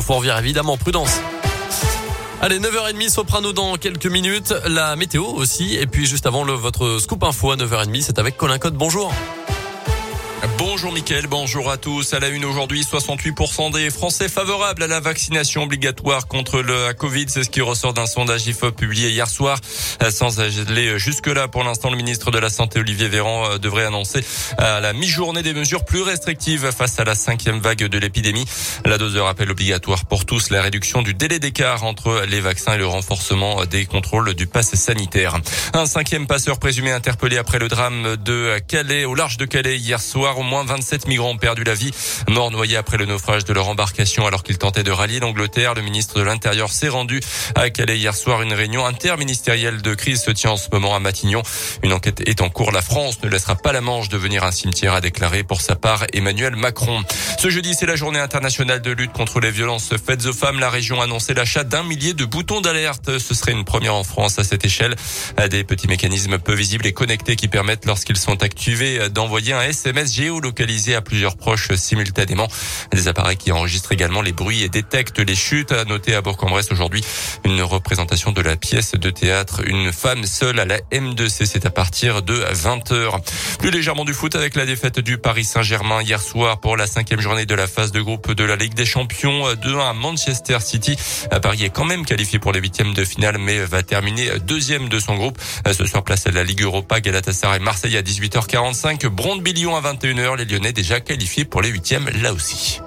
Faut revenir évidemment prudence. Allez, 9h30, Soprano dans quelques minutes. La météo aussi. Et puis juste avant le, votre scoop info à 9h30, c'est avec Colin Code. Bonjour. Bonjour Mickaël, bonjour à tous. À la une aujourd'hui, 68% des Français favorables à la vaccination obligatoire contre le Covid. C'est ce qui ressort d'un sondage IFOP publié hier soir. Sans aller jusque-là, pour l'instant, le ministre de la Santé, Olivier Véran, euh, devrait annoncer à la mi-journée des mesures plus restrictives face à la cinquième vague de l'épidémie. La dose de rappel obligatoire pour tous, la réduction du délai d'écart entre les vaccins et le renforcement des contrôles du pass sanitaire. Un cinquième passeur présumé interpellé après le drame de Calais, au large de Calais hier soir. Au moins 27 migrants ont perdu la vie, morts noyés après le naufrage de leur embarcation alors qu'ils tentaient de rallier l'Angleterre. Le ministre de l'Intérieur s'est rendu à Calais hier soir. Une réunion interministérielle de crise se tient en ce moment à Matignon. Une enquête est en cours. La France ne laissera pas la Manche devenir un cimetière, a déclaré pour sa part Emmanuel Macron. Ce jeudi, c'est la journée internationale de lutte contre les violences faites aux femmes. La région a annoncé l'achat d'un millier de boutons d'alerte. Ce serait une première en France à cette échelle. Des petits mécanismes peu visibles et connectés qui permettent, lorsqu'ils sont activés, d'envoyer un SMS géo localisés à plusieurs proches simultanément. Des appareils qui enregistrent également les bruits et détectent les chutes. À noter à Bourg-en-Bresse aujourd'hui une représentation de la pièce de théâtre Une femme seule à la M2C. C'est à partir de 20h. Plus légèrement du foot avec la défaite du Paris Saint-Germain hier soir pour la cinquième journée de la phase de groupe de la Ligue des Champions. 2-1 à Manchester City. Paris est quand même qualifié pour les huitièmes de finale mais va terminer deuxième de son groupe. Ce soir place à la Ligue Europa Galatasaray Marseille à 18h45. Brondby Lyon à 21h. Les Lyonnais déjà qualifiés pour les huitièmes là aussi.